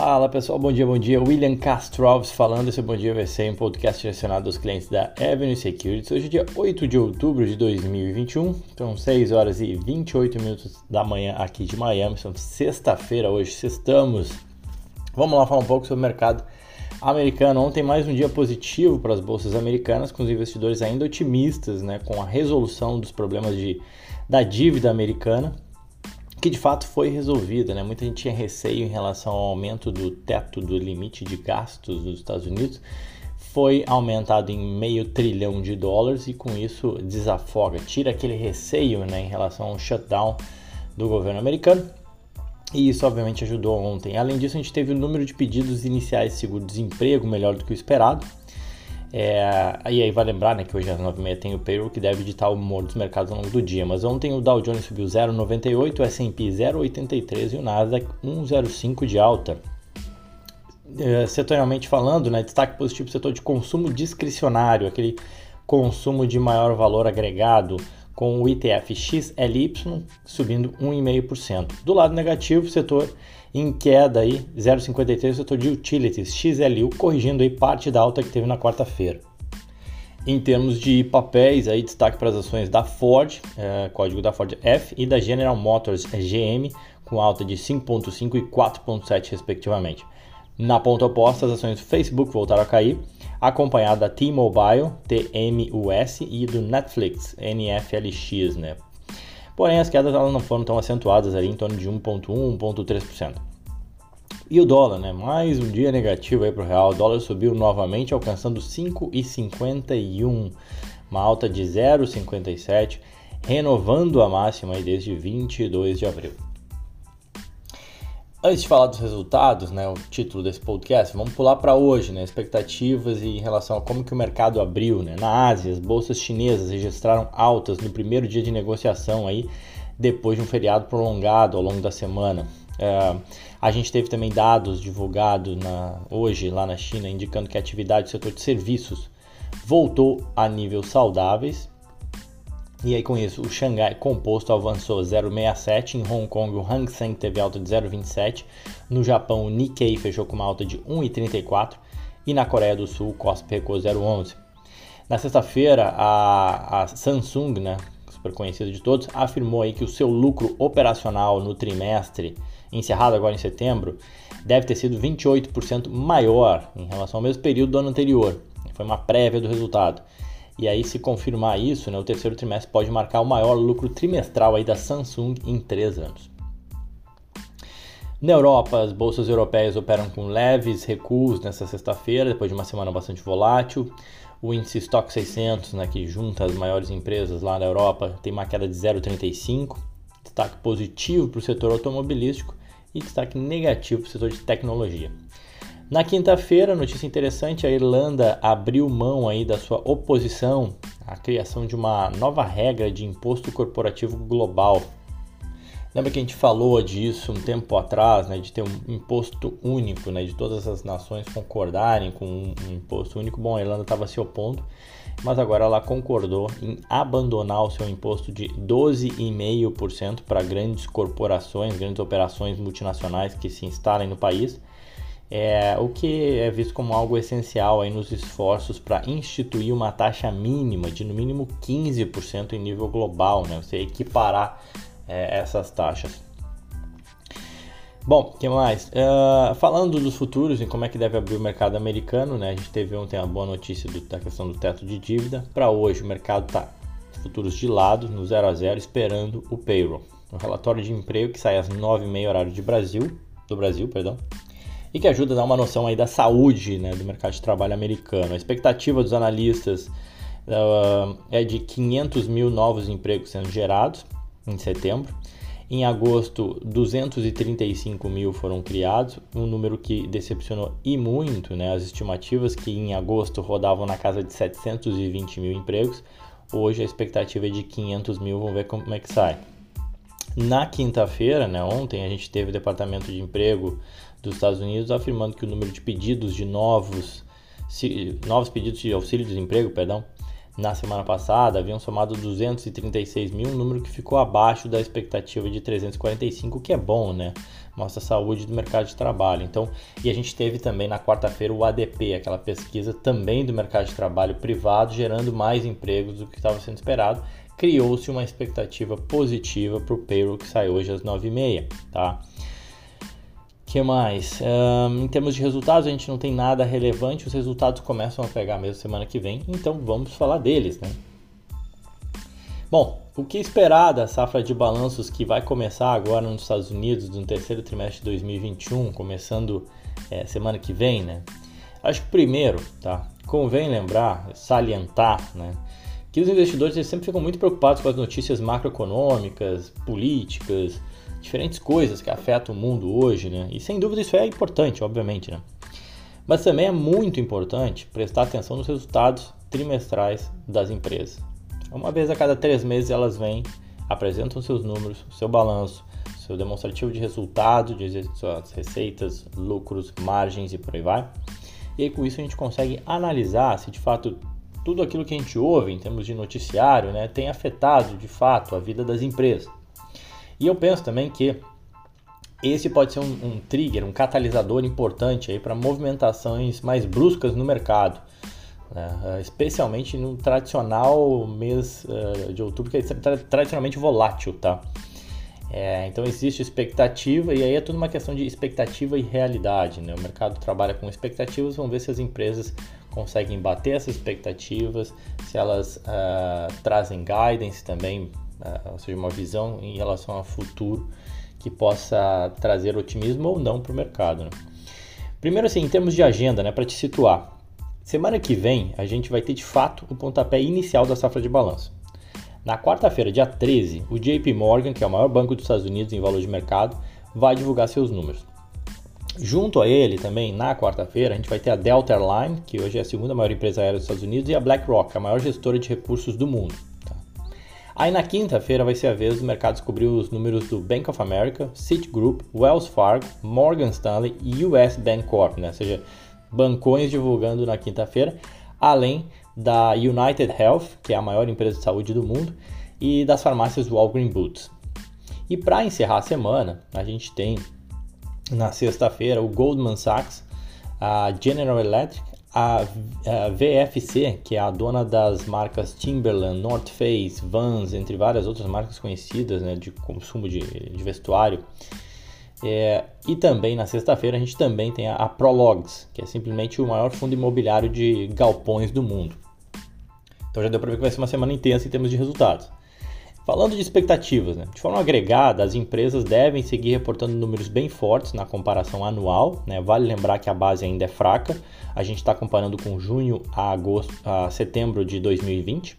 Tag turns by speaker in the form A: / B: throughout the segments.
A: Fala pessoal, bom dia, bom dia. William Castro Alves falando. Esse Bom Dia vai ser um podcast direcionado aos clientes da Avenue Securities. Hoje é dia 8 de outubro de 2021, são 6 horas e 28 minutos da manhã aqui de Miami. São sexta-feira hoje, sextamos. Vamos lá falar um pouco sobre o mercado americano. Ontem mais um dia positivo para as bolsas americanas, com os investidores ainda otimistas né, com a resolução dos problemas de, da dívida americana que de fato foi resolvida, né? Muita gente tinha receio em relação ao aumento do teto do limite de gastos dos Estados Unidos, foi aumentado em meio trilhão de dólares e com isso desafoga, tira aquele receio, né, em relação ao shutdown do governo americano. E isso obviamente ajudou ontem. Além disso, a gente teve o número de pedidos iniciais de seguro-desemprego melhor do que o esperado. É, e aí vai lembrar né, que hoje às 9h30 tem o payroll que deve editar o humor dos mercados ao longo do dia. Mas ontem o Dow Jones subiu 0,98, o S&P 0,83 e o Nasdaq 1,05 de alta. É, setorialmente falando, né, destaque positivo setor de consumo discricionário, aquele consumo de maior valor agregado, com o ITF XLY subindo 1,5%. Do lado negativo, setor em queda aí 0,53 o setor de utilities XLU corrigindo aí parte da alta que teve na quarta-feira. Em termos de papéis, aí destaque para as ações da Ford, é, código da Ford F, e da General Motors GM, com alta de 5,5 e 4,7 respectivamente. Na ponta oposta, as ações do Facebook voltaram a cair, acompanhada da T-Mobile, TMUS, e do Netflix, NFLX, né? Porém, as quedas elas não foram tão acentuadas ali, em torno de 1,1%, 1,3%. E o dólar, né? Mais um dia negativo aí para o real. O dólar subiu novamente, alcançando 5,51, uma alta de 0,57, renovando a máxima aí desde 22 de abril. Antes de falar dos resultados, né, o título desse podcast, vamos pular para hoje, né, expectativas em relação a como que o mercado abriu, né. Na Ásia, as bolsas chinesas registraram altas no primeiro dia de negociação aí, depois de um feriado prolongado ao longo da semana. É, a gente teve também dados divulgados na, hoje lá na China indicando que a atividade do setor de serviços voltou a níveis saudáveis e aí com isso, o Xangai Composto avançou 0,67, em Hong Kong o Hang Seng teve alta de 0,27, no Japão o Nikkei fechou com uma alta de 1,34 e na Coreia do Sul o KOSP recuou 0,11. Na sexta-feira, a, a, Samsung, né, super conhecida de todos, afirmou aí que o seu lucro operacional no trimestre, encerrado agora em setembro, deve ter sido 28% maior em relação ao mesmo período do ano anterior. Foi uma prévia do resultado. E aí, se confirmar isso, né, o terceiro trimestre pode marcar o maior lucro trimestral aí da Samsung em três anos. Na Europa, as bolsas europeias operam com leves recuos nesta sexta-feira, depois de uma semana bastante volátil. O índice Stock 600, né, que junta as maiores empresas lá na Europa, tem uma queda de 0,35, destaque positivo para o setor automobilístico e destaque negativo para o setor de tecnologia. Na quinta-feira, notícia interessante, a Irlanda abriu mão aí da sua oposição à criação de uma nova regra de imposto corporativo global. Lembra que a gente falou disso um tempo atrás, né, de ter um imposto único, né, de todas as nações concordarem com um, imposto único? Bom, a Irlanda estava se opondo, mas agora ela concordou em abandonar o seu imposto de 12,5% para grandes corporações, grandes operações multinacionais que se instalem no país é, o que é visto como algo essencial aí nos esforços para instituir uma taxa mínima de no mínimo 15% em nível global, né? você equiparar é, essas taxas. Bom, que mais? Uh, falando dos futuros e como é que deve abrir o mercado americano, né? A gente teve ontem a boa notícia do, da questão do teto de dívida. Para hoje, o mercado está futuros de lado, no 0 a 0, esperando o payroll. O relatório de emprego que sai às 9h30 horário de Brasil, do Brasil, perdão, e que ajuda a dar uma noção aí da saúde né, do mercado de trabalho americano. A expectativa dos analistas uh, é de 500 mil novos empregos sendo gerados em setembro. Em agosto, 235 mil foram criados, um número que decepcionou e muito, né? As estimativas que em agosto rodavam na casa de 720 mil empregos, hoje a expectativa é de 500 mil, vamos ver como é que sai. Na quinta-feira, né, ontem, a gente teve o Departamento de Emprego dos Estados Unidos afirmando que o número de pedidos de novos, novos pedidos de auxílio-desemprego, perdão, na semana passada haviam somado 236 mil, um número que ficou abaixo da expectativa de 345, que é bom, né? Mostra a saúde do mercado de trabalho. Então, e a gente teve também na quarta-feira o ADP, aquela pesquisa também do mercado de trabalho privado, gerando mais empregos do que estava sendo esperado. Criou-se uma expectativa positiva para o payroll que sai hoje às 9h30, tá? Que mais? Um, em termos de resultados, a gente não tem nada relevante, os resultados começam a pegar mesmo semana que vem, então vamos falar deles, né? Bom, o que esperar da safra de balanços que vai começar agora nos Estados Unidos no terceiro trimestre de 2021, começando é, semana que vem, né? Acho que primeiro, tá? Convém lembrar, salientar, né? Que os investidores sempre ficam muito preocupados com as notícias macroeconômicas, políticas, diferentes coisas que afetam o mundo hoje, né? E sem dúvida isso é importante, obviamente, né? Mas também é muito importante prestar atenção nos resultados trimestrais das empresas. Uma vez a cada três meses elas vêm, apresentam seus números, seu balanço, seu demonstrativo de resultado, de suas receitas, lucros, margens e por aí vai. E aí, com isso a gente consegue analisar se de fato tudo aquilo que a gente ouve em termos de noticiário né, tem afetado de fato a vida das empresas. E eu penso também que esse pode ser um, um trigger, um catalisador importante para movimentações mais bruscas no mercado. Né? Eh, especialmente no tradicional mês uh, de outubro, que é tra tradicionalmente volátil, tá? É, então existe expectativa e aí é tudo uma questão de expectativa e realidade, né? O mercado trabalha com expectativas, vamos ver se as empresas conseguem bater essas expectativas, se elas uh, trazem guidance também? Ou seja, uma visão em relação ao futuro que possa trazer otimismo ou não para o mercado. Né? Primeiro, assim, em termos de agenda, né, para te situar, semana que vem a gente vai ter de fato o pontapé inicial da safra de balanço. Na quarta-feira, dia 13, o JP Morgan, que é o maior banco dos Estados Unidos em valor de mercado, vai divulgar seus números. Junto a ele, também na quarta-feira, a gente vai ter a Delta Airline, que hoje é a segunda maior empresa aérea dos Estados Unidos, e a BlackRock, a maior gestora de recursos do mundo. Aí na quinta-feira vai ser a vez do mercado descobrir os números do Bank of America, Citigroup, Wells Fargo, Morgan Stanley e US Bank Corp, né? ou seja, bancões divulgando na quinta-feira, além da United Health, que é a maior empresa de saúde do mundo, e das farmácias Walgreens Boots. E para encerrar a semana, a gente tem na sexta-feira o Goldman Sachs, a General Electric, a, a, VFC, que é a dona das marcas Timberland, North Face, Vans, entre várias outras marcas conhecidas né, de consumo de, de vestuário. É, e também na sexta-feira a gente também tem a, a Prologs, que é simplesmente o maior fundo imobiliário de galpões do mundo. Então já deu para ver que vai ser uma semana intensa em termos de resultados. Falando de expectativas, né? de forma agregada, as empresas devem seguir reportando números bem fortes na comparação anual. Né? Vale lembrar que a base ainda é fraca. A gente está comparando com junho a, agosto, a setembro de 2020.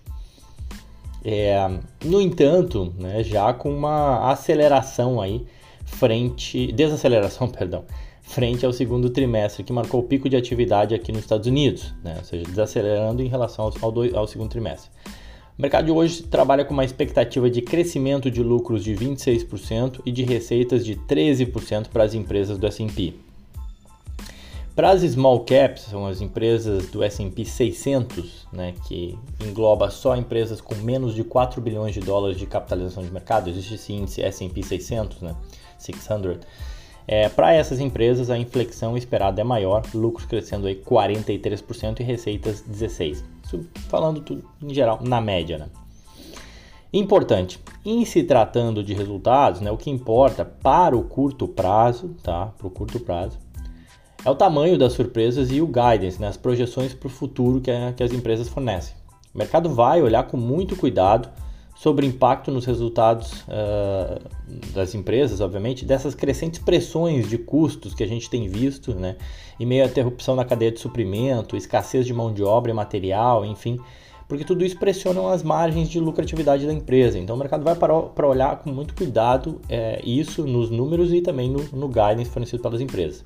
A: É, no entanto, né, já com uma aceleração aí frente, desaceleração, perdão, frente ao segundo trimestre que marcou o pico de atividade aqui nos Estados Unidos, né, ou seja, desacelerando em relação ao, ao, ao segundo trimestre. O mercado de hoje trabalha com uma expectativa de crescimento de lucros de 26% e de receitas de 13% para as empresas do S&P. Para as small caps, são as empresas do S&P 600, né, que engloba só empresas com menos de 4 bilhões de dólares de capitalização de mercado, existe esse índice S&P 600, né, 600. É, Para essas empresas, a inflexão esperada é maior, lucros crescendo aí 43% e receitas 16%. Isso falando tudo em geral, na média. Né? Importante, em se tratando de resultados, né, o que importa para o curto prazo, tá? Para o curto prazo, é o tamanho das surpresas e o guidance, né, as projeções para o futuro que, que as empresas fornecem. O mercado vai olhar com muito cuidado sobre o impacto nos resultados uh, das empresas, obviamente, dessas crescentes pressões de custos que a gente tem visto, né, em meio à interrupção na cadeia de suprimento, escassez de mão de obra e material, enfim, porque tudo isso pressiona as margens de lucratividade da empresa. Então o mercado vai para olhar com muito cuidado é, isso nos números e também no, no guidance fornecido pelas empresas.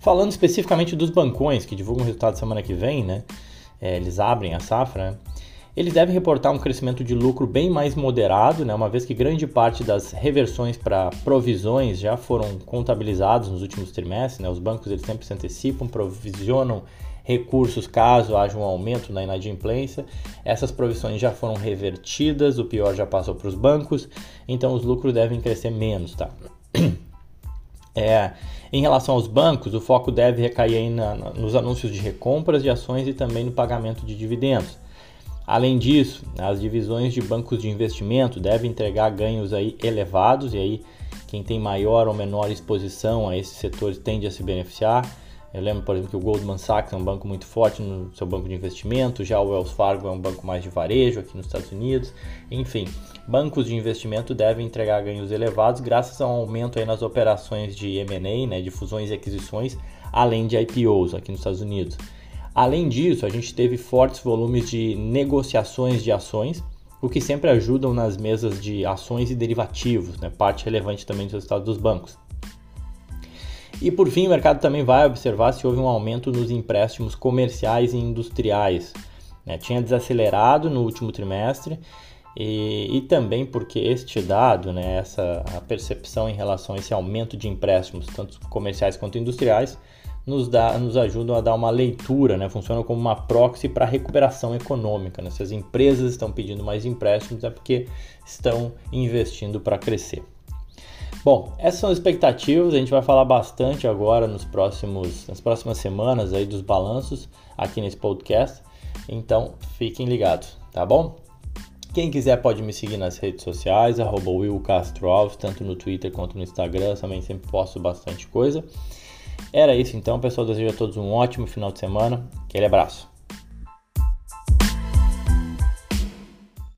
A: Falando especificamente dos bancões que divulgam o resultado semana que vem, né? É, eles abrem a safra, né? Eles devem reportar um crescimento de lucro bem mais moderado, né, uma vez que grande parte das reversões para provisões já foram contabilizadas nos últimos trimestres. Né, os bancos eles sempre se antecipam, provisionam recursos caso haja um aumento na inadimplência. Essas provisões já foram revertidas, o pior já passou para os bancos, então os lucros devem crescer menos, tá? É, em relação aos bancos, o foco deve recair na, na, nos anúncios de recompras de ações e também no pagamento de dividendos. Além disso, as divisões de bancos de investimento devem entregar ganhos aí elevados e aí quem tem maior ou menor exposição a esses setores tende a se beneficiar. Eu lembro, por exemplo, que o Goldman Sachs é um banco muito forte no seu banco de investimento, já o Wells Fargo é um banco mais de varejo aqui nos Estados Unidos. Enfim, bancos de investimento devem entregar ganhos elevados graças ao aumento aí nas operações de M&A, né, de fusões e aquisições, além de IPOs aqui nos Estados Unidos. Além disso, a gente teve fortes volumes de negociações de ações, o que sempre ajudam nas mesas de ações e derivativos, né, parte relevante também dos resultados dos bancos. E por fim, o mercado também vai observar se houve um aumento nos empréstimos comerciais e industriais. Né? Tinha desacelerado no último trimestre e, e, também porque este dado, né, essa a percepção em relação a esse aumento de empréstimos, tanto comerciais quanto industriais, nos, dá, nos ajudam a dar uma leitura, né, funciona como uma proxy para recuperação econômica. Né? Se as empresas estão pedindo mais empréstimos é porque estão investindo para crescer. Bom, essas são as expectativas. A gente vai falar bastante agora nos próximos, nas próximas semanas aí dos balanços aqui nesse podcast. Então, fiquem ligados, tá bom? Quem quiser pode me seguir nas redes sociais, arroba Will Castro Alves, tanto no Twitter quanto no Instagram, também sempre posto bastante coisa. Era isso então, pessoal. Desejo a todos um ótimo final de semana. Aquele abraço.